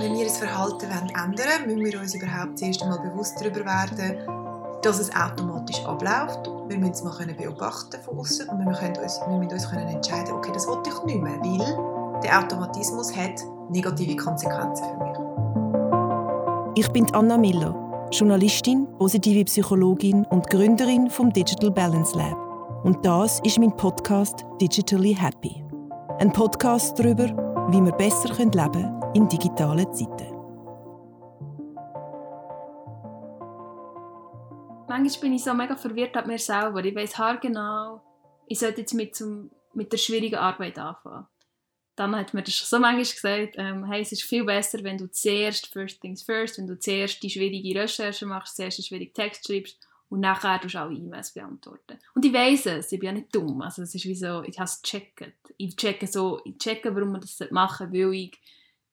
Wenn wir das Verhalten ändern wollen, müssen wir uns überhaupt zuerst einmal bewusst darüber werden, dass es automatisch abläuft. Wir müssen es mal beobachten von außen und wir müssen uns, wir müssen uns können entscheiden, okay, das will ich nicht mehr, weil der Automatismus hat negative Konsequenzen für mich. Ich bin Anna Miller, Journalistin, positive Psychologin und Gründerin vom Digital Balance Lab. Und das ist mein Podcast Digitally Happy. Ein Podcast darüber, wie wir besser leben können in digitalen Zeiten. manchmal bin ich so mega verwirrt an mir selber. Ich weiß haargenau, ich sollte jetzt mit, zum, mit der schwierigen Arbeit anfangen. Dann hat mir das schon so manchmal gesagt, ähm, hey, es ist viel besser, wenn du zuerst, first things first, wenn du zuerst die schwierige Recherche machst, zuerst einen schwierigen Text schreibst und nachher du alle E-Mails beantworten. Und ich weiß es, ich bin ja nicht dumm. Also es ist wie so, ich habe es gecheckt. Ich checke so, ich checke, warum man das machen weil ich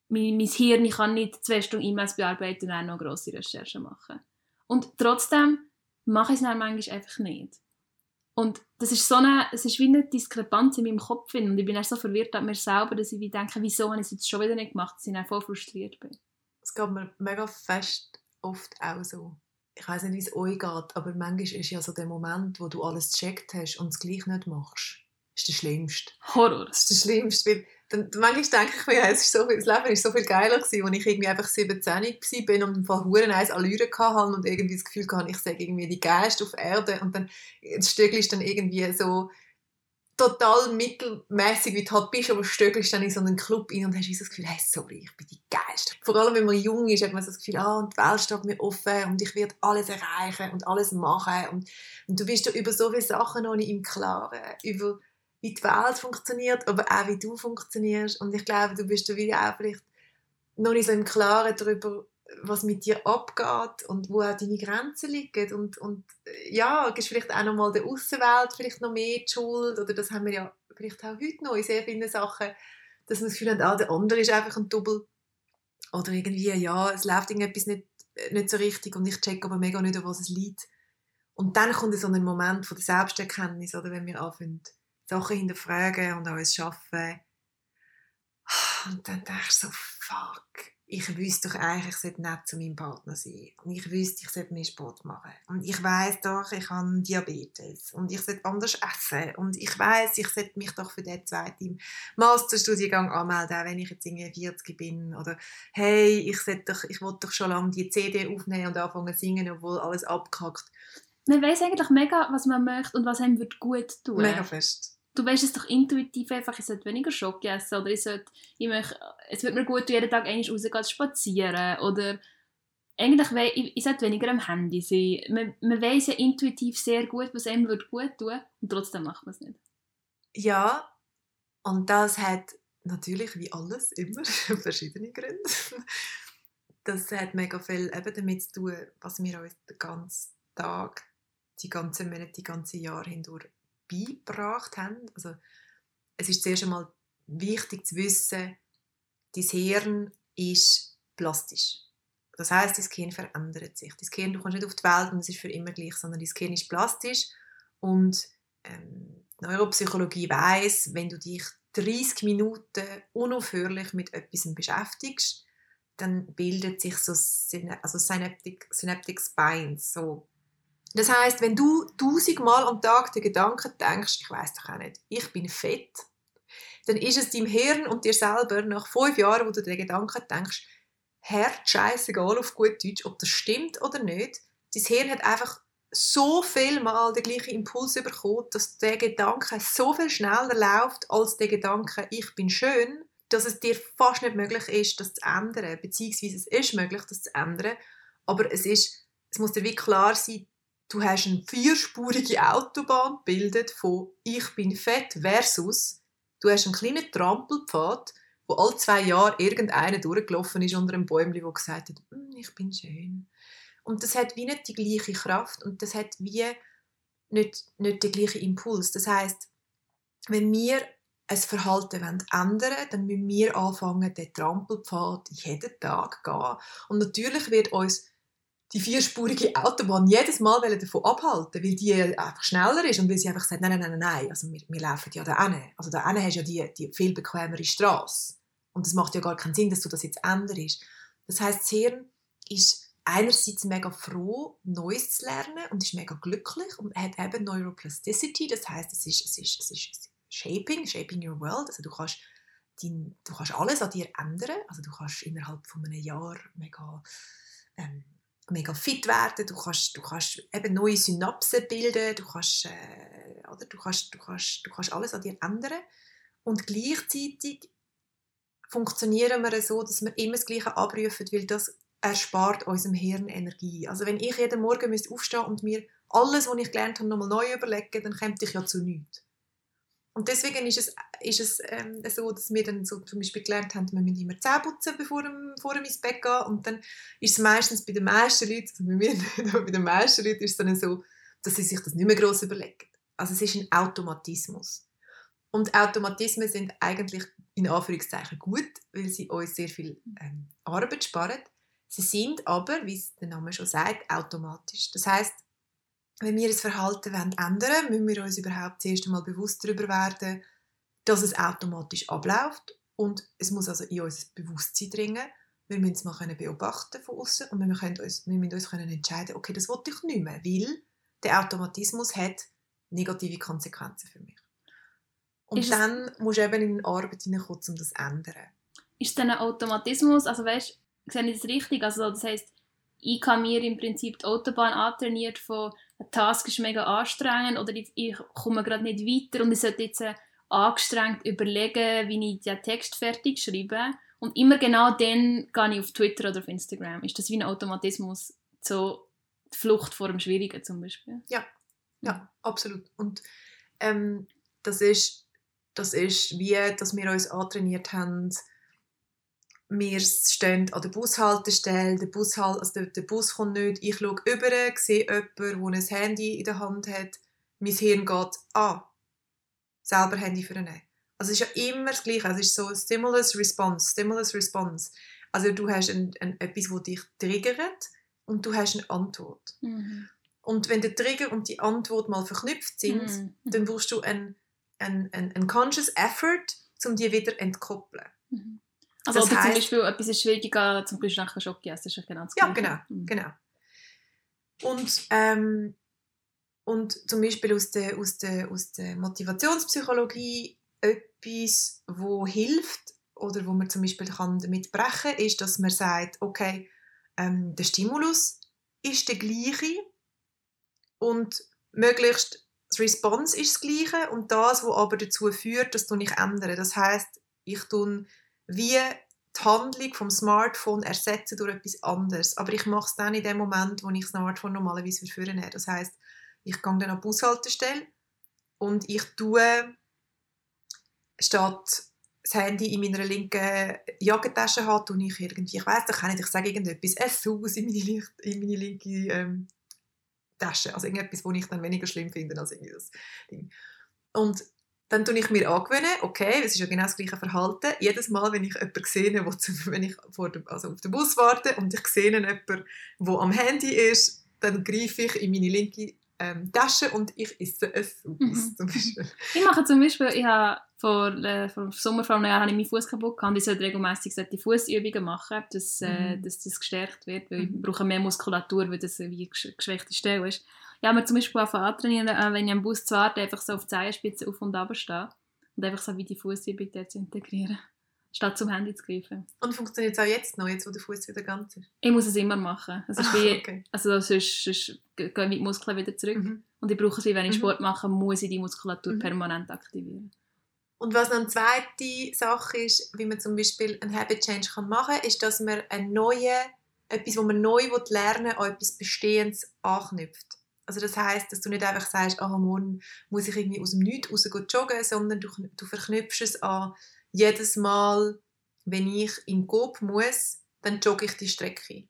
mein, mein Hirn kann nicht zwei Stunden E-Mails bearbeiten und dann noch grosse Recherchen machen. Und trotzdem mache ich es dann manchmal einfach nicht. Und das ist so eine, es ist wie eine Diskrepanz in meinem Kopf und ich bin auch so verwirrt an mir selber, dass ich wie denke, wieso habe ich es jetzt schon wieder nicht gemacht, dass ich dann voll frustriert bin. Es geht mir mega fest oft auch so. Ich weiß nicht, wie es euch geht, aber manchmal ist ja so der Moment, wo du alles gecheckt hast und es gleich nicht machst, ist der schlimmste. Horror. Das ist der schlimmste, weil dann, manchmal denke ich mir, es ist so viel, das Leben ist so viel geiler gewesen, als ich irgendwie einfach 17 war und im Fall Huren eins Allüre hatte und irgendwie das Gefühl hatte, ich sage irgendwie die Geist auf Erde und dann das Stöckli ist dann irgendwie so total mittelmäßig wie du halt bist, aber stöckelst dann in so einen Club rein und hast das Gefühl, hey, sorry, ich bin die Geist. Vor allem, wenn man jung ist, hat man so das Gefühl, ah, und die Welt steht mir offen und ich werde alles erreichen und alles machen und, und du bist da über so viele Sachen noch nicht im Klaren, über wie die Welt funktioniert, aber auch wie du funktionierst. Und ich glaube, du bist da wie auch vielleicht noch nicht so im Klaren darüber, was mit dir abgeht und wo auch deine Grenzen liegen. Und, und ja, gibst vielleicht auch noch mal der Außenwelt vielleicht noch mehr die Schuld. Oder das haben wir ja vielleicht auch heute noch in sehr vielen Sachen, dass man das Gefühl hat, ah, der andere ist einfach ein Double. Oder irgendwie, ja, es läuft irgendetwas nicht, nicht so richtig und ich check aber mega nicht, an was es liegt. Und dann kommt so ein Moment von der Selbsterkenntnis, oder wenn wir anfangen, Sachen hinterfragen und alles schaffen. Und dann denkst du so, fuck, ich wüsste doch eigentlich, ich sollte nicht zu meinem Partner sein. Und ich wüsste, ich sollte mehr Sport machen. Und ich weiß doch, ich habe Diabetes. Und ich sollte anders essen. Und ich weiß, ich sollte mich doch für den zweiten Masterstudiengang anmelden, wenn ich jetzt irgendwie 40 bin. Oder hey, ich, doch, ich wollte doch schon lange die CD aufnehmen und anfangen zu singen, obwohl alles abkackt. Man weiß eigentlich mega, was man möchte und was einem gut tun. Mega fest du weißt es doch intuitiv einfach, ich sollte weniger Schock essen oder ich sollte, ich möchte, es wird mir gut jeden Tag einmal rausgehen spazieren oder eigentlich we ich, ich sollte weniger am Handy sein. Man, man weiß ja intuitiv sehr gut, was einem wird gut tun und trotzdem macht man es nicht. Ja, und das hat natürlich wie alles immer verschiedene Gründe. Das hat mega viel eben damit zu tun, was wir uns den ganzen Tag, die ganzen Monate, die ganzen Jahre hindurch beigebracht haben. Also, es ist zuerst einmal wichtig zu wissen, dein Hirn ist plastisch. Das heißt, dein Gehirn verändert sich. Dein Gehirn, du kommst nicht auf die Welt und es ist für immer gleich, sondern dein Gehirn ist plastisch und ähm, die Neuropsychologie weiß, wenn du dich 30 Minuten unaufhörlich mit etwas beschäftigst, dann bildet sich so also Synaptic, Synaptic Spines, so das heißt, wenn du tausendmal am Tag den Gedanken denkst, ich weiß doch auch nicht, ich bin fett, dann ist es deinem Hirn und dir selber nach fünf Jahren, wo du den Gedanken denkst, Herz, scheißegal auf gut Deutsch, ob das stimmt oder nicht. Dein Hirn hat einfach so viel Mal den gleichen Impuls bekommen, dass der Gedanke so viel schneller läuft als der Gedanke, ich bin schön, dass es dir fast nicht möglich ist, das zu ändern. Beziehungsweise es ist möglich, das zu ändern, aber es ist, es muss dir wie klar sein, Du hast eine vierspurige Autobahn gebildet von «Ich bin fett» versus du hast einen kleinen Trampelpfad, wo alle zwei Jahre irgendeiner durchgelaufen ist unter einem Bäumchen, der gesagt hat hm, «Ich bin schön». Und das hat wie nicht die gleiche Kraft und das hat wie nicht, nicht den gleichen Impuls. Das heißt, wenn wir ein Verhalten ändern wollen, dann müssen wir anfangen, den Trampelpfad jeden Tag zu gehen. Und natürlich wird uns die vierspurige Autobahn jedes Mal davon abhalten, weil die einfach schneller ist und weil sie einfach sagt, nein, nein, nein, nein, also wir, wir laufen ja da hin. Also da hin hast du ja die, die viel bequemere Straße. Und es macht ja gar keinen Sinn, dass du das jetzt änderst. Das heißt, das Hirn ist einerseits mega froh, Neues zu lernen und ist mega glücklich und hat eben Neuroplasticity. Das heißt, es ist, es ist, es ist Shaping, Shaping Your World. Also du kannst, dein, du kannst alles an dir ändern. Also du kannst innerhalb von einem Jahr mega, ähm, mega fit werden. Du kannst, du kannst eben neue Synapsen bilden. Du kannst, äh, oder? Du, kannst, du, kannst, du kannst alles an dir ändern. Und gleichzeitig funktionieren wir so, dass wir immer das Gleiche abrufen, weil das erspart unserem Hirn Energie. Also wenn ich jeden Morgen aufstehen und mir alles, was ich gelernt habe, nochmal neu überlegen, dann kommt ich ja zu nichts. Und deswegen ist es, ist es ähm, so, dass wir dann so zum Beispiel gelernt haben, wir müssen immer Zähne putzen, bevor wir, vor wir ins Bett gehen. Und dann ist es meistens bei den meisten Leuten, also bei mir bei den meisten Leuten ist es dann so, dass sie sich das nicht mehr gross überlegen. Also es ist ein Automatismus. Und Automatismen sind eigentlich in Anführungszeichen gut, weil sie uns sehr viel ähm, Arbeit sparen. Sie sind aber, wie es der Name schon sagt, automatisch. Das heißt, wenn wir das Verhalten ändern wollen, müssen wir uns überhaupt zuerst einmal bewusst darüber werden, dass es automatisch abläuft und es muss also in unser Bewusstsein dringen. Wir müssen es mal beobachten von außen und wir, können uns, wir müssen uns können entscheiden, okay, das wollte ich nicht mehr, weil der Automatismus hat negative Konsequenzen für mich. Und ist dann musst du eben in die Arbeit hineinkommen, um das zu ändern. Ist es dann ein Automatismus, also weißt sehe ich das richtig? Also das heisst, ich kann mir im Prinzip die Autobahn antrainiert von ein Task ist mega anstrengend oder ich, ich komme gerade nicht weiter und ich sollte jetzt äh, angestrengt überlegen, wie ich den Text fertig schreibe. Und immer genau dann gehe ich auf Twitter oder auf Instagram. Ist das wie ein Automatismus, so die Flucht vor dem Schwierigen zum Beispiel? Ja, ja, absolut. Und ähm, das, ist, das ist wie, dass wir uns antrainiert haben, wir stehen an der Bushaltestelle, der, Bushal also der, der Bus kommt nicht, ich schaue über, sehe jemanden, der ein Handy in der Hand hat, mein Hirn geht, ah, selber Handy für einen. Also es ist ja immer das Gleiche, es ist so Stimulus Response, Stimulus Response. Also du hast ein, ein, etwas, das dich triggert und du hast eine Antwort. Mhm. Und wenn der Trigger und die Antwort mal verknüpft sind, mhm. dann brauchst du einen ein, ein, ein conscious effort, um die wieder entkoppeln. Mhm. Also das heißt, zum Beispiel etwas ist schwieriger, zum Beispiel nachher Schock essen, das ist genau das Ja, genau, mhm. genau. Und, ähm, und zum Beispiel aus der, aus der, aus der Motivationspsychologie etwas, wo hilft oder wo man zum Beispiel kann damit brechen kann, ist, dass man sagt, okay, ähm, der Stimulus ist der gleiche und möglichst das Response ist das gleiche und das, was aber dazu führt, dass du nicht ändere. Das heißt, ich tue wie die Handlung vom Smartphone ersetzen durch etwas anderes. Aber ich mache es dann in dem Moment, wo ich das Smartphone normalerweise habe. Das heißt, ich gehe dann an die Bushaltestelle und ich tue statt das Handy in meiner linken Jackentasche habe, tue ich irgendwie, ich weiß doch nicht, ich sage irgendetwas, ein Saus in meine, in meine linke ähm, Tasche. Also irgendetwas, was ich dann weniger schlimm finde als irgendwie das Ding. Und dann tue ich mir angewöhnen, okay, es ist ja genau das gleiche Verhalten. Jedes Mal, wenn ich jemanden sehe, wo wenn ich vor dem, also auf den Bus warte und ich sehe jemanden, der am Handy ist, dann greife ich in meine linke ähm, Tasche und ich esse es mhm. zum Beispiel. Ich mache zum Beispiel, ich habe vor, äh, vor Sommer vor einem Jahr habe ich meinen Fuß kaputt gehabt und ich sollte regelmäßig sollte Fußübungen machen, dass, äh, mhm. dass das gestärkt wird, weil ich mhm. brauche mehr Muskulatur, weil das wie eine geschwächte Stelle ist. Ja, mir zum Beispiel auch antrainieren, äh, wenn ich am Bus zu warten, einfach so auf die Zehenspitze auf und runter stehe und einfach so wie die Fußübung dort zu integrieren, statt zum Handy zu greifen. Und funktioniert es auch jetzt noch, jetzt wo der Fuß wieder ganz ist? Ich muss es immer machen. Es ist wie, okay. also sonst, sonst gehen die Muskeln wieder zurück. Mhm. Und ich brauche es, wenn ich mhm. Sport mache, muss ich die Muskulatur mhm. permanent aktivieren. Und was noch eine zweite Sache ist, wie man zum Beispiel einen Habit Change machen kann, ist, dass man ein neue, etwas, was man neu lernen will, an etwas Bestehendes anknüpft. Also das heißt, dass du nicht einfach sagst, oh, morgen muss ich irgendwie aus dem Nichts raus joggen, sondern du, du verknüpfst es an jedes Mal, wenn ich in Coop muss, dann jogge ich die Strecke.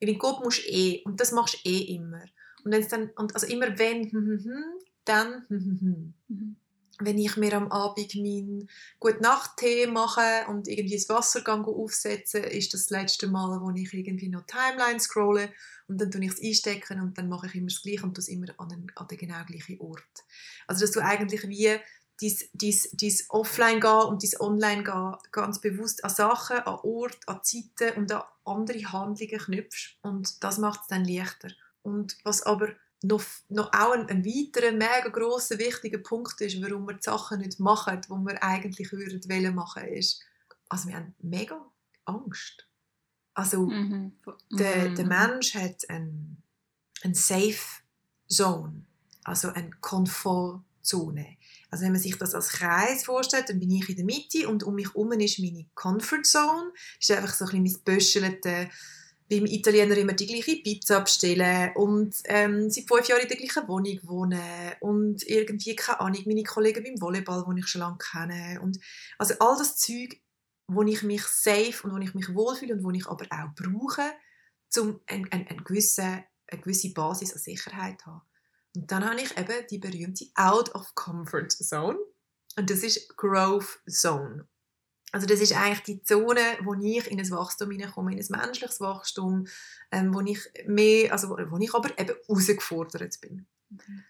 In den Coop musst du eh und das machst du eh immer. Und wenn's dann, und also immer wenn, hm, hm, hm, dann mhm. Wenn ich mir am Abend meinen gute Nacht-Tee mache und irgendwie das Wassergang aufsetze, ist das, das letzte Mal, wo ich irgendwie noch Timeline scrolle und dann tue ich es einstecken und dann mache ich immer das Gleiche und das immer an den, an den genau gleichen Ort. Also dass du eigentlich wie dein, dein, dein Offline gehen und dein Online gehen ganz bewusst an Sachen, an Orte, an Zeiten und an andere Handlungen knüpfst. Und das macht es dann leichter. Und was aber noch, noch auch ein, ein weiterer, mega grosser, wichtiger Punkt ist, warum wir die Sachen nicht machen, die wir eigentlich würden wollen machen, ist, also wir haben mega Angst. Also Mhm. der, der Mhm. Mensch hat eine ein Safe Zone, also eine Komfortzone. Also wenn man sich das als Kreis vorstellt, dann bin ich in der Mitte und um mich herum ist meine Comfort Zone. Das ist einfach so ein bisschen mein beim Italiener immer die gleiche Pizza bestellen und ähm, seit fünf Jahren in der gleichen Wohnung wohnen und irgendwie, keine Ahnung, meine Kollegen beim Volleyball, die ich schon lange kenne. Und also all das Zeug, wo ich mich safe und wo ich mich wohlfühle und wo ich aber auch brauche, um eine, eine, eine, gewisse, eine gewisse Basis an Sicherheit zu haben. Und dann habe ich eben die berühmte Out of Comfort Zone und das ist Growth Zone. Also das ist eigentlich die Zone, wo ich in ein Wachstum hineinkomme, in ein menschliches Wachstum, ähm, wo ich mehr, also wo, ich aber eben herausgefordert bin. Mhm.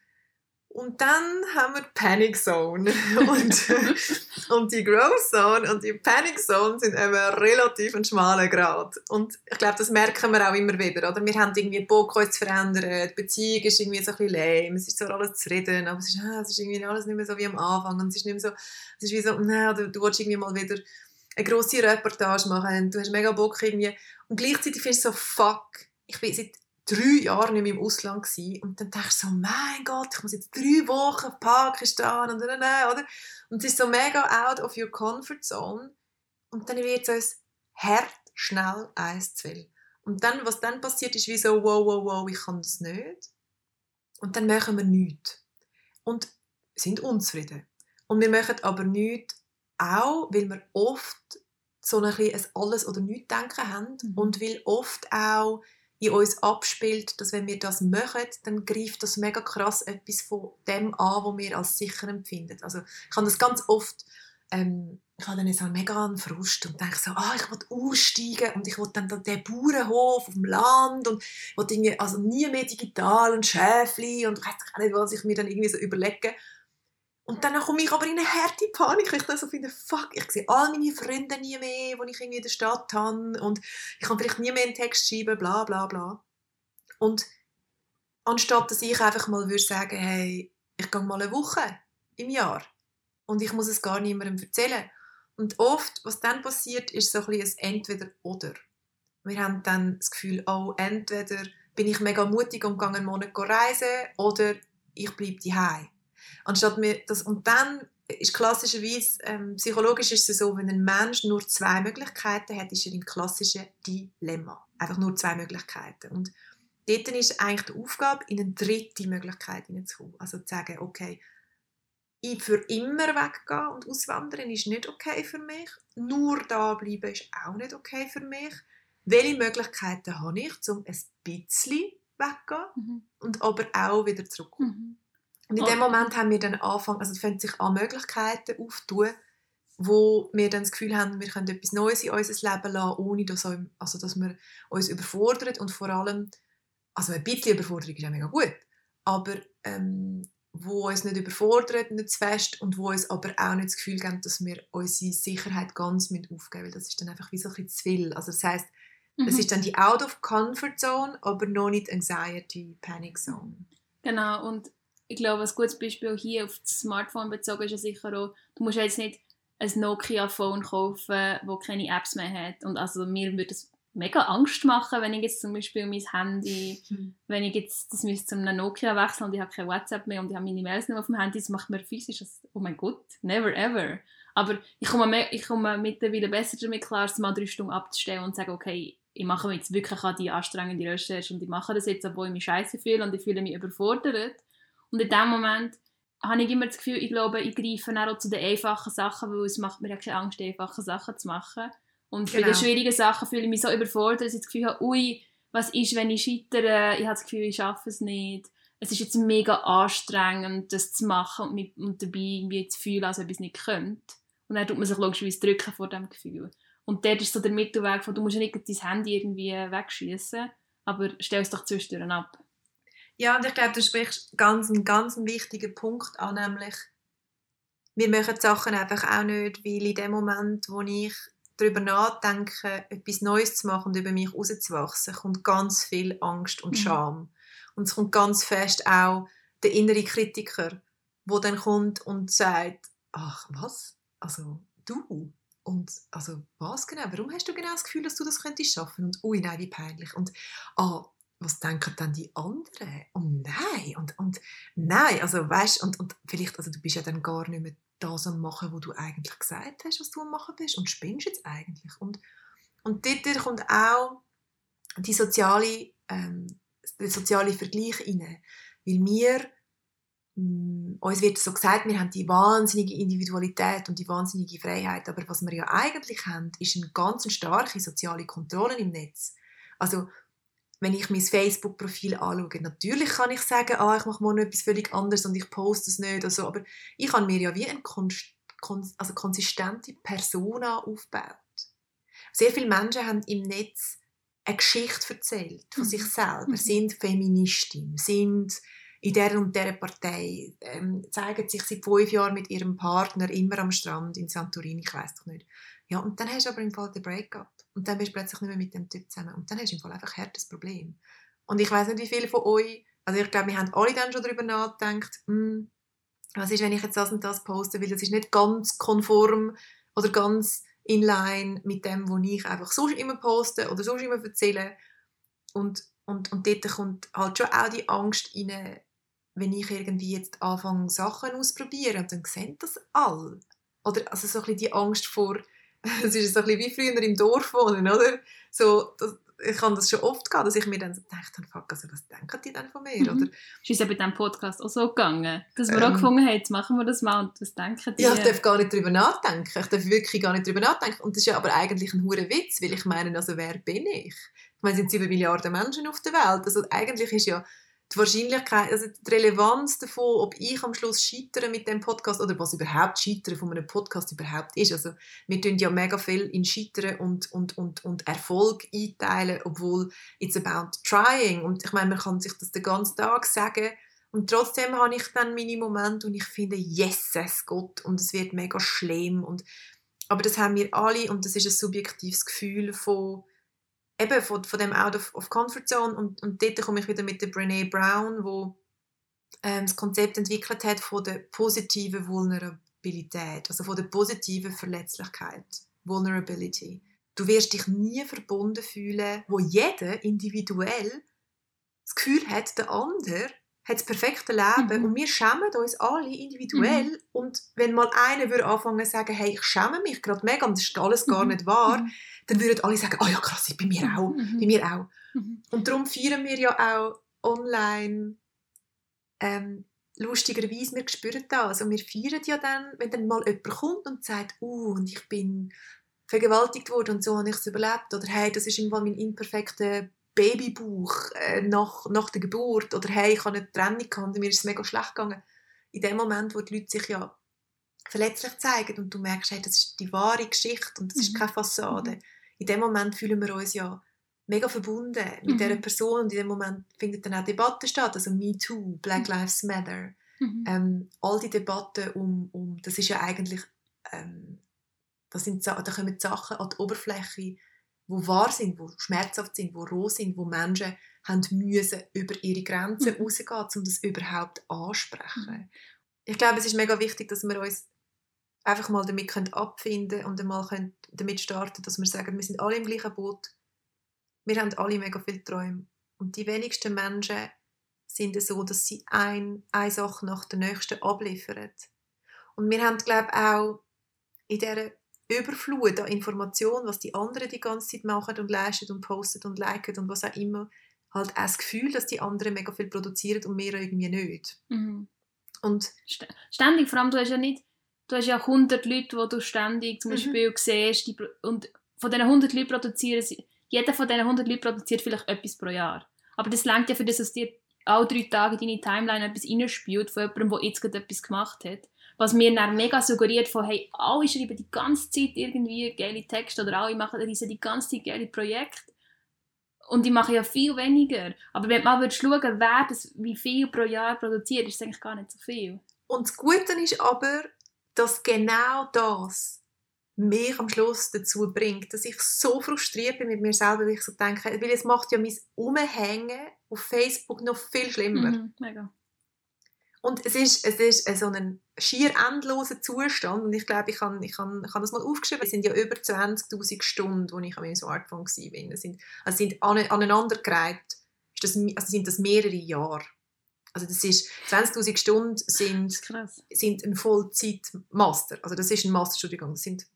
Und dann haben wir Panic Zone und, und die Growth Zone und die Panic Zone sind eben relativ ein schmaler Grad. Und ich glaube, das merken wir auch immer wieder. Oder? Wir haben irgendwie Bock, uns zu verändern. Die Beziehung ist irgendwie so ein bisschen lame. Es ist zwar alles zu reden, aber es ist, ah, es ist irgendwie alles nicht mehr so wie am Anfang. Und es ist nicht mehr so, es ist wie so, nein, du, du willst irgendwie mal wieder eine grosse Reportage machen und du hast mega Bock irgendwie. Und gleichzeitig findest du so, fuck, ich bin seit drei Jahre nicht mehr im Ausland gewesen. und dann denkst du so, mein Gott, ich muss jetzt drei Wochen Pakistan und dann, oder? Und es ist so mega out of your comfort zone und dann wird es uns hart, schnell eins zu viel. Und dann, was dann passiert, ist wie so, wow, wow, wow, ich kann das nicht. Und dann machen wir nichts. Und sind unzufrieden. Und wir machen aber nichts, auch weil wir oft so ein, ein alles oder nichts denken haben Mhm. und weil oft auch in uns abspielt, dass wenn wir das machen, dann greift das mega krass etwas von dem an, was wir als sicher empfinden. Also ich habe das ganz oft, ähm, ich habe dann so mega einen Frust und denke so, ah, ich will aussteigen und ich will dann da den Bauernhof auf dem Land und will irgendwie, also nie mehr digital und Schäfli und weiß nicht, was ich mir dann irgendwie so überlege. Und dann komme ich aber in eine harte Panik, weil ich dann so finde, fuck, ich sehe all meine Freunde nie mehr, die ich irgendwie in der Stadt habe und ich kann vielleicht nie mehr einen Text schreiben, bla bla bla. Und anstatt dass ich einfach mal würde sagen, hey, ich gehe mal eine Woche im Jahr und ich muss es gar niemandem erzählen. Und oft, was dann passiert, ist so ein bisschen ein Entweder-Oder. Wir haben dann das Gefühl, oh, entweder bin ich mega mutig und gehe einen Monat reisen oder ich bleibe daheim. Anstatt mir das, und dann ist klassischerweise, ähm, psychologisch ist es so, wenn ein Mensch nur zwei Möglichkeiten hat, ist er im klassischen Dilemma. Einfach nur zwei Möglichkeiten. Und dort ist eigentlich die Aufgabe, in eine dritte Möglichkeit hineinzukommen. Also zu sagen, okay, ich für immer weggehen und auswandern ist nicht okay für mich. Nur da bleiben ist auch nicht okay für mich. Welche Möglichkeiten habe ich, um ein bisschen weggehen Mhm. und aber auch wieder zurückkommen? Mhm. Und in Oh. dem Moment haben wir dann angefangen, also es fängt sich an Möglichkeiten auftun, wo wir dann das Gefühl haben, wir können etwas Neues in unser Leben lassen, ohne dass, also dass wir uns überfordern und vor allem, also ein bisschen Überforderung ist ja mega gut, aber ähm, wo uns nicht überfordert, nicht zu fest und wo uns aber auch nicht das Gefühl geben, dass wir unsere Sicherheit ganz mit aufgeben, weil das ist dann einfach wie so ein bisschen zu viel. Also das heisst, das Mhm. ist dann die Out of Comfort Zone, aber noch nicht Anxiety, Panic Zone. Genau, und ich glaube, ein gutes Beispiel hier auf das Smartphone bezogen ist ja sicher auch, du musst jetzt nicht ein Nokia-Phone kaufen, das keine Apps mehr hat. Und also mir würde es mega Angst machen, wenn ich jetzt zum Beispiel mein Handy, wenn ich jetzt das müsste zu einem Nokia wechseln und ich habe kein WhatsApp mehr und ich habe meine Mails nicht mehr auf dem Handy, das macht mir physisch, das, oh mein Gott, never ever. Aber ich komme, me- ich komme mittlerweile besser damit klar, es mal drei Stunden abzustellen und zu sagen, okay, ich mache mir jetzt wirklich an die anstrengende Recherche und ich mache das jetzt, obwohl ich mich scheiße fühle und ich fühle mich überfordert. Und in dem Moment habe ich immer das Gefühl, ich glaube, ich greife dann auch zu den einfachen Sachen, weil es macht mir ja keine Angst, die einfachen Sachen zu machen. Und bei Genau. den schwierigen Sachen fühle ich mich so überfordert, dass ich das Gefühl habe, ui, was ist, wenn ich scheitere? Ich habe das Gefühl, ich schaffe es nicht. Es ist jetzt mega anstrengend, das zu machen und, mit, und dabei irgendwie zu fühlen, als ob ich es nicht könnte. Und dann tut man sich logischerweise drücken vor diesem Gefühl. Und dort ist so der Mittelweg von, du musst ja nicht dein Handy irgendwie wegschießen, aber stell es doch zwischendurch ab. Ja, und ich glaube, du sprichst ganz, einen ganz wichtigen Punkt an, nämlich wir machen Sachen einfach auch nicht, weil in dem Moment, wo ich darüber nachdenke, etwas Neues zu machen und über mich rauszuwachsen, kommt ganz viel Angst und Mhm. Scham. Und es kommt ganz fest auch der innere Kritiker, wo dann kommt und sagt, ach, was? Also, du? Und, also, was genau? Warum hast du genau das Gefühl, dass du das könntest schaffen? Und, ui, nein, wie peinlich. Und, ah, was denken dann die anderen? Und nein, und, und nein, also, weißt und, und vielleicht, also, du bist ja dann gar nicht mehr das am machen, wo du eigentlich gesagt hast, was du am machen bist und spinnst jetzt eigentlich. Und, und dort kommt auch die soziale, ähm, der soziale Vergleich rein. Weil wir, mh, uns wird so gesagt, wir haben die wahnsinnige Individualität und die wahnsinnige Freiheit, aber was wir ja eigentlich haben, ist eine ganz starke soziale Kontrolle im Netz. Also, wenn ich mein Facebook-Profil anschaue, natürlich kann ich sagen, ah, ich mache morgen etwas völlig anderes und ich poste es nicht oder so, aber ich habe mir ja wie eine also konsistente Persona aufgebaut. Sehr viele Menschen haben im Netz eine Geschichte erzählt von Mhm. sich selber, Mhm. sind Feministin, sind in der und der Partei, ähm, zeigen sich seit fünf Jahren mit ihrem Partner immer am Strand in Santorini, ich weiß doch nicht. Ja, und dann hast du aber im Fall den Breakup. Und dann bist du plötzlich nicht mehr mit dem Typ zusammen. Und dann hast du im Fall einfach ein hartes Problem. Und ich weiß nicht, wie viele von euch, also ich glaube, wir haben alle dann schon darüber nachgedacht, hm, was ist, wenn ich jetzt das und das poste, weil das ist nicht ganz konform oder ganz in line mit dem, was ich einfach sonst immer poste oder sonst immer erzähle. Und, und, und dort kommt halt schon auch die Angst rein, wenn ich irgendwie jetzt anfange, Sachen auszuprobieren und dann sehen das alle. Oder also so ein bisschen die Angst vor, es ist so ein bisschen wie früher im Dorf wohnen, oder? So, das, ich habe das schon oft gehabt, dass ich mir dann gedacht habe, fuck, also was denken die denn von mir? Mhm. Oder, Ist uns ja bei diesem Podcast auch so gegangen, dass wir Ähm. auch gefunden haben, jetzt machen wir das mal und was denken die? ja, ich darf gar nicht darüber nachdenken. Ich darf wirklich gar nicht darüber nachdenken. Und das ist ja aber eigentlich ein hoher Witz, weil ich meine, also wer bin ich? Ich meine, es sind sieben Milliarden Menschen auf der Welt. Also eigentlich ist ja die Wahrscheinlichkeit, also die Relevanz davon, ob ich am Schluss scheitere mit dem Podcast oder was überhaupt Scheitern von einem Podcast überhaupt ist. Also wir tun ja mega viel in Scheitern und, und, und, und Erfolg einteilen, obwohl it's about trying. Und ich meine, man kann sich das den ganzen Tag sagen und trotzdem habe ich dann meine Momente und ich finde, Jesus Gott, und es wird mega schlimm. Und, aber das haben wir alle und das ist ein subjektives Gefühl von, eben von, von dem Out of, of Comfort Zone. Und, und dort komme ich wieder mit der Brene Brown, wo ähm, das Konzept entwickelt hat von der positiven Vulnerabilität, also von der positiven Verletzlichkeit, Vulnerability. Du wirst dich nie verbunden fühlen, wo jeder individuell das Gefühl hat, der andere hat das perfekte Leben Mhm. und wir schämen uns alle individuell und wenn mal einer würde anfangen zu sagen, hey, ich schäme mich gerade mega und das ist alles gar Mhm. nicht wahr, Mhm. Dann würden alle sagen, oh ja krass, bei mir auch, Mhm. bei mir auch. Mhm. Und darum feiern wir ja auch online ähm, lustigerweise, wir spüren das. Und wir feiern ja dann, wenn dann mal jemand kommt und sagt, uh, und ich bin vergewaltigt worden und so habe ich es überlebt. Oder hey, das ist irgendwann mein imperfekter Babybauch äh, nach, nach der Geburt. Oder hey, ich habe eine Trennung gehabt und mir ist es mega schlecht gegangen. In dem Moment, wo die Leute sich ja verletzlich zeigen und du merkst, hey, das ist die wahre Geschichte und das ist Mhm. keine Fassade. In dem Moment fühlen wir uns ja mega verbunden mit Mhm. dieser Person und in dem Moment findet dann auch Debatte statt, also Me Too, Black Mhm. Lives Matter, Mhm. ähm, all die Debatten um, um das ist ja eigentlich, ähm, das sind, da kommen Sachen an die Oberfläche, wo wahr sind, wo schmerzhaft sind, wo roh sind, wo Menschen haben müssen über ihre Grenzen Mhm. rausgehen, um das überhaupt ansprechen. Ich glaube, es ist mega wichtig, dass wir uns einfach mal damit können abfinden und einmal können damit starten, dass wir sagen, wir sind alle im gleichen Boot, wir haben alle mega viele Träume und die wenigsten Menschen sind es so, dass sie ein, eine Sache nach der nächsten abliefern. Und wir haben, glaube ich, auch in dieser Überflut an Informationen, was die anderen die ganze Zeit machen und leisten und posten und liken und was auch immer, halt auch das Gefühl, dass die anderen mega viel produzieren und wir irgendwie nicht. Mhm. Und St- Ständig, vor allem, du hast ja nicht, du hast ja 100 Leute, die du ständig zum Mhm. Beispiel siehst, die, und von diesen 100 Leuten produzieren sie, jeder von diesen 100 Leuten produziert vielleicht etwas pro Jahr. Aber das längt ja für das, dass dir alle drei Tage in deine Timeline etwas reinspielt von jemandem, der jetzt gerade etwas gemacht hat. Was mir dann mega suggeriert von, hey, alle schreiben die ganze Zeit irgendwie geile Texte oder alle machen riesen die ganze Zeit geile Projekte. Und die machen ja viel weniger. Aber wenn man mal schauen wer das wie viel pro Jahr produziert, ist es eigentlich gar nicht so viel. Und das Gute ist aber, dass genau das mich am Schluss dazu bringt, dass ich so frustriert bin mit mir selber, weil ich so denke, weil es macht ja mein Umhängen auf Facebook noch viel schlimmer. Mhm, mega. Und es ist, es ist so ein schier endloser Zustand und ich glaube, ich habe ich kann, ich kann das mal aufgeschrieben. Es sind ja über 20'000 Stunden, wo ich an meinem Smartphone war. Es sind, also sind aneinandergereiht, ist das, also sind das mehrere Jahre. Also das ist 20'000 Stunden sind, sind ein Vollzeitmaster. Also das ist ein Masterstudium. Das sind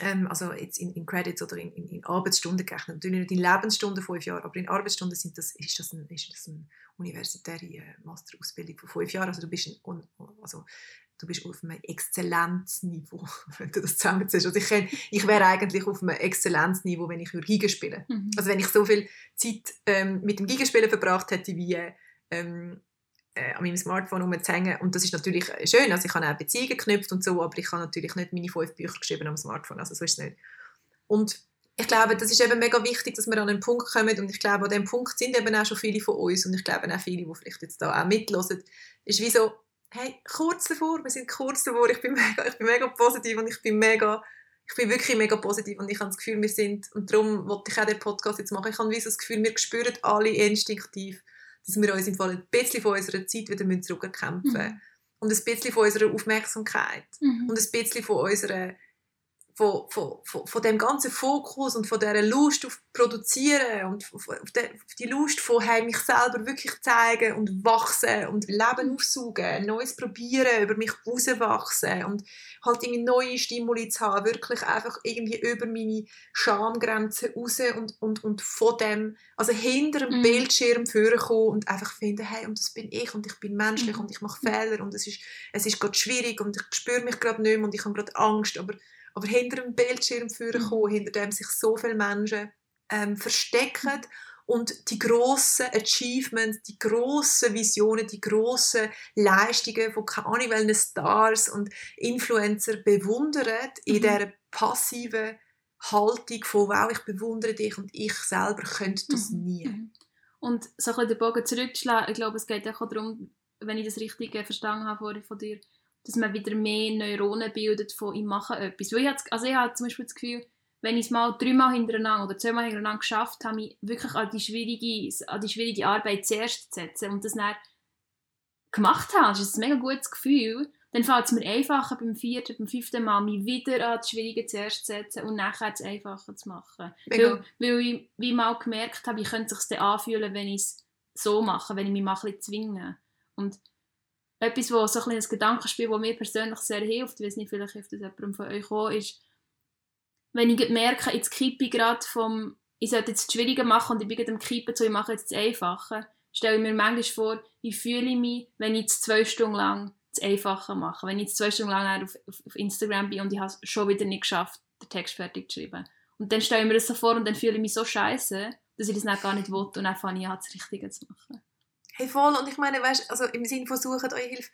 ähm, also jetzt in, in, Credits oder in, in, in Arbeitsstunden gerechnet. Natürlich nicht in Lebensstunden fünf Jahre, aber in Arbeitsstunden sind das, ist, das ein, ist das eine universitäre äh, Masterausbildung von fünf Jahren. Also du bist, ein, also, du bist auf einem Exzellenzniveau, wenn du das zusammenzählst. Also ich, ich wäre eigentlich auf einem Exzellenzniveau, wenn ich Giga spielen mhm. Also wenn ich so viel Zeit ähm, mit dem Gigaspielen verbracht hätte, wie ähm, äh, an meinem Smartphone rumzuhängen. Und das ist natürlich schön. Also ich habe auch Beziehungen geknüpft und so, aber ich habe natürlich nicht meine fünf Bücher geschrieben am Smartphone. Also so ist es nicht. Und ich glaube, das ist eben mega wichtig, dass wir an einen Punkt kommen und ich glaube, an dem Punkt sind eben auch schon viele von uns und ich glaube auch viele, die vielleicht jetzt da auch mitlosen, ist wie so, hey, kurz davor, wir sind kurz davor, ich bin mega, ich bin mega positiv und ich bin mega, ich bin wirklich mega positiv und ich habe das Gefühl, wir sind, und darum wollte ich auch den Podcast jetzt machen, ich habe wie so das Gefühl, wir spüren alle instinktiv, dass wir uns im Fall ein bisschen von unserer Zeit wieder zurückkämpfen müssen. Mhm. Und ein bisschen von unserer Aufmerksamkeit. Mhm. Und ein bisschen von unserer von, von, von, von dem ganzen Fokus und von dieser Lust auf Produzieren und auf die Lust von hey, mich selber wirklich zeigen und wachsen und Leben aufsaugen, Neues probieren, über mich rauswachsen und halt irgendwie neue Stimuli zu haben, wirklich einfach irgendwie über meine Schamgrenzen raus und, und, und von dem, also hinter dem mm. Bildschirm vorkommen und einfach finden, hey, und das bin ich und ich bin menschlich mm. und ich mache Fehler und es ist, es ist gerade schwierig und ich spüre mich gerade nicht mehr und ich habe gerade Angst, aber aber hinter dem Bildschirm führen mhm. kommen, hinter dem sich so viele Menschen ähm, verstecken und die grossen Achievements, die grossen Visionen, die grossen Leistungen von keine Ahnung Stars und Influencer bewundern mhm. in dieser passiven Haltung von «Wow, ich bewundere dich und ich selber könnte das mhm. nie». Mhm. Und so ein bisschen den Bogen zurückzuschlagen, ich glaube, es geht auch darum, wenn ich das richtig verstanden habe von dir, dass man wieder mehr Neuronen bildet von «ich mache etwas». Weil ich, habe, also ich habe zum Beispiel das Gefühl, wenn ich es mal dreimal hintereinander oder zweimal hintereinander geschafft habe, mich wirklich an die schwierige, an die schwierige Arbeit zuerst zu setzen und das dann gemacht habe, das ist ein mega gutes Gefühl, dann fällt es mir einfacher beim vierten, beim fünften Mal, mich wieder an die Schwierige zuerst zu setzen und nachher es einfacher zu machen. Weil, weil ich wie mal gemerkt habe, ich könnte es sich dann anfühlen, wenn ich es so mache, wenn ich mich mal ein bisschen zwinge. Und etwas, wo so ein, ein Gedankenspiel, das mir persönlich sehr hilft, ich weiß nicht, vielleicht hilft das jemandem von euch auch, ist, wenn ich merke, jetzt kippe ich gerade vom, ich sollte jetzt das Schwierige machen und ich bin gerade am Kippen, so ich mache jetzt das Einfache, stelle ich mir manchmal vor, wie fühle ich mich, wenn ich jetzt zwei Stunden lang das Einfache mache. Wenn ich jetzt zwei Stunden lang auf, auf, Instagram bin und ich habe es schon wieder nicht geschafft, den Text fertig zu schreiben. Und dann stelle ich mir das so vor und dann fühle ich mich so scheiße, dass ich das dann gar nicht will und dann fange ich an, das Richtige zu machen. Hey, voll. Und ich meine, weißt, also im Sinne von suchen euch Hilfe.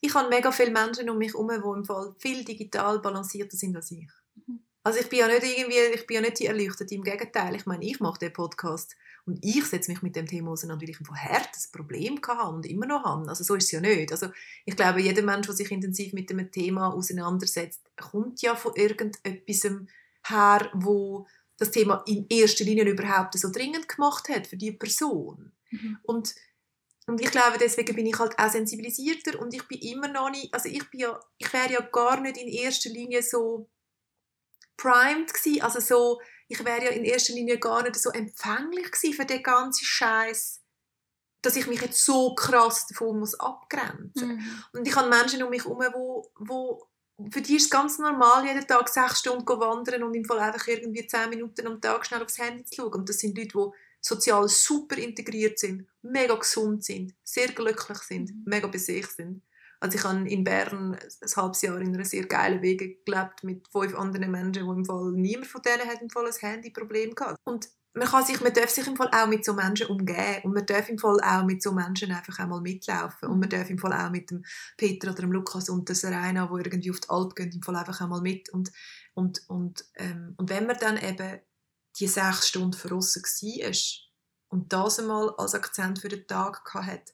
Ich habe mega viele Menschen um mich herum, die im Fall viel digital balancierter sind als ich. Mhm. Also ich bin ja nicht irgendwie, ich bin ja nicht die Erleuchtete, im Gegenteil. Ich meine, ich mache den Podcast und ich setze mich mit dem Thema auseinander, weil ich ein hartes Problem hatte und immer noch habe. Also so ist es ja nicht. Also ich glaube, jeder Mensch, der sich intensiv mit dem Thema auseinandersetzt, kommt ja von irgendetwas her, wo das Thema in erster Linie überhaupt so dringend gemacht hat für die Person. Mhm. Und und ich glaube, deswegen bin ich halt auch sensibilisierter und ich bin immer noch nicht, also ich bin ja, ich wäre ja gar nicht in erster Linie so primed gewesen, also so, ich wäre ja in erster Linie gar nicht so empfänglich gewesen für den ganzen Scheiß, dass ich mich jetzt so krass davon muss abgrenzen. Mhm. Und ich habe Menschen um mich herum, wo, wo für die ist es ganz normal, jeden Tag sechs Stunden wandern und im Fall einfach irgendwie zehn Minuten am Tag schnell aufs Handy zu schauen. Und das sind Leute, die sozial super integriert sind, mega gesund sind, sehr glücklich sind, mhm. mega bei sich sind. Also ich habe in Bern ein halbes Jahr in einer sehr geilen Wege gelebt mit fünf anderen Menschen, wo im Fall niemand von denen hat im Fall ein Handyproblem gehabt. Und man kann sich, man darf sich im Fall auch mit so Menschen umgehen und man darf im Fall auch mit so Menschen einfach einmal mitlaufen und man darf im Fall auch mit dem Peter oder dem Lukas und der Serena, wo irgendwie auf die Alp gehen, im Fall einfach einmal mit und und und ähm, und wenn man dann eben die sechs Stunden verrissen war und das einmal als Akzent für den Tag hat,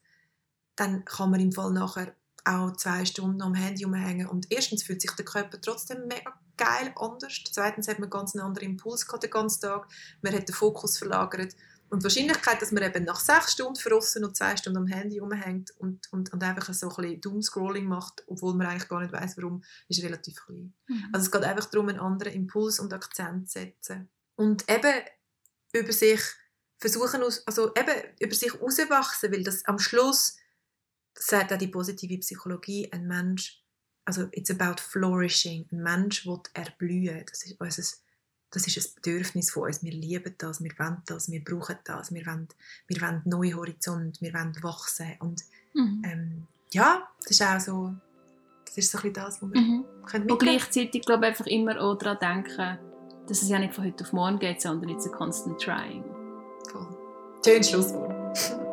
dann kann man im Fall nachher auch zwei Stunden am Handy rumhängen und erstens fühlt sich der Körper trotzdem mega geil anders. Zweitens hat man ganz einen anderen Impuls gehabt den ganzen Tag. Man hat den Fokus verlagert. Und die Wahrscheinlichkeit, dass man eben nach sechs Stunden verrossen und zwei Stunden am Handy rumhängt und, und, und einfach so ein bisschen Doomscrolling macht, obwohl man eigentlich gar nicht weiß, warum, ist relativ klein. Mhm. Also es geht einfach darum, einen anderen Impuls und Akzent zu setzen. Und eben über sich versuchen, also eben über sich herauswachsen, weil das am Schluss sagt auch die positive Psychologie, ein Mensch, also it's about flourishing, ein Mensch will erblühen, das ist unser das ist ein Bedürfnis von uns. Wir lieben das, wir wollen das, wir brauchen das, wir wollen, wir wollen neue Horizonte, wir wollen wachsen. Und mhm. ähm, ja, das ist auch so, das ist so ein bisschen das, was wir mhm. können Und gleichzeitig glaube ich einfach immer auch daran denken, dass es ja nicht von heute auf morgen geht, sondern it's a constant trying. Voll. Schönes Schlusswort.